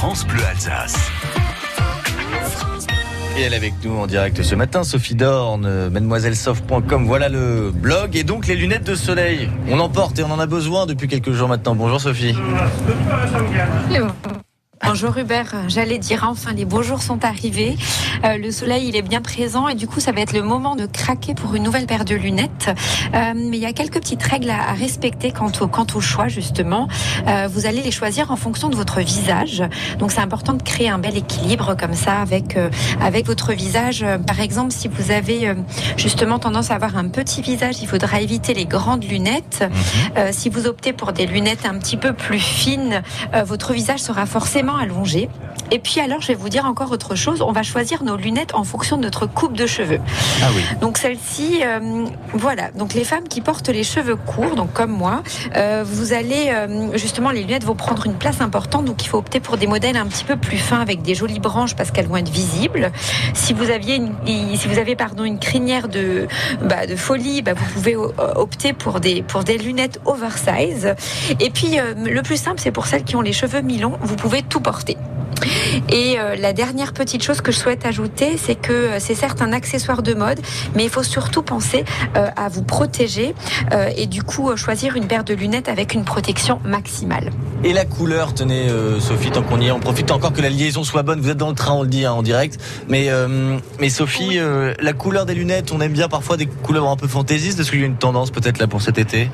France Bleu Alsace. Et elle est avec nous en direct ce matin, Sophie Dorn, mademoisellesoft.com. Voilà le blog et donc les lunettes de soleil. On en porte et on en a besoin depuis quelques jours maintenant. Bonjour Sophie. Bonjour Hubert, j'allais dire enfin les beaux jours sont arrivés, euh, le soleil il est bien présent et du coup ça va être le moment de craquer pour une nouvelle paire de lunettes. Euh, mais il y a quelques petites règles à, respecter quant au, quant au choix justement. Euh, vous allez les choisir en fonction de votre visage, donc c'est important de créer un bel équilibre comme ça avec avec votre visage. Par exemple si vous avez justement tendance à avoir un petit visage, il faudra éviter les grandes lunettes. Mhm. si vous optez pour des lunettes un petit peu plus fines, votre visage sera forcément allongé. Et puis alors, je vais vous dire encore autre chose. On va choisir nos lunettes en fonction de notre coupe de cheveux. Ah oui. Donc celle-ci, euh, voilà. Donc les femmes qui portent les cheveux courts, donc comme moi, euh, vous allez euh, justement les lunettes vont prendre une place importante. Donc il faut opter pour des modèles un petit peu plus fins avec des jolies branches parce qu'elles vont être visibles. Si vous aviez, une, si vous avez pardon une crinière de bah, de folie, bah, vous pouvez opter pour des pour des lunettes oversize. Et puis le plus simple, c'est pour celles qui ont les cheveux mi-longs, vous pouvez tout porter. Et euh, la dernière petite chose que je souhaite ajouter, c'est que euh, c'est certes un accessoire de mode, mais il faut surtout penser euh, à vous protéger et du coup choisir une paire de lunettes avec une protection maximale. Et la couleur, tenez Sophie, tant qu'on y est, on profite encore que la liaison soit bonne. Vous êtes dans le train, on le dit hein, en direct. Mais, mais Sophie, la couleur des lunettes, on aime bien parfois des couleurs un peu fantaisistes. Est-ce qu'il y a une tendance peut-être là pour cet été?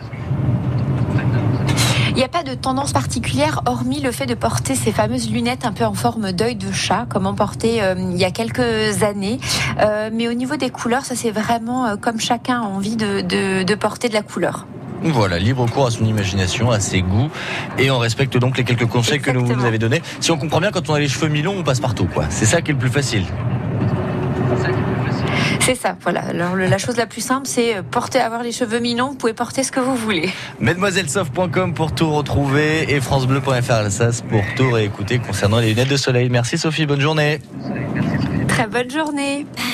Il n'y a pas de tendance particulière, hormis le fait de porter ces fameuses lunettes un peu en forme d'œil de chat, comme on portait euh, il y a quelques années. Euh, mais au niveau des couleurs, ça c'est vraiment euh, comme chacun a envie de, de, porter de la couleur. Voilà, libre cours à son imagination, à ses goûts, et on respecte donc les quelques conseils que nous vous avez donnés. Si on comprend bien, quand on a les cheveux mi-longs, on passe partout, quoi. C'est ça qui est le plus facile. C'est ça, voilà. Alors la chose la plus simple, c'est euh, porter, avoir les cheveux mi-longs. Vous pouvez porter ce que vous voulez. Mademoisellesoft.com pour tout retrouver et francebleu.fr Alsace pour tout réécouter concernant les lunettes de soleil. Merci Sophie, bonne journée. Très bonne journée.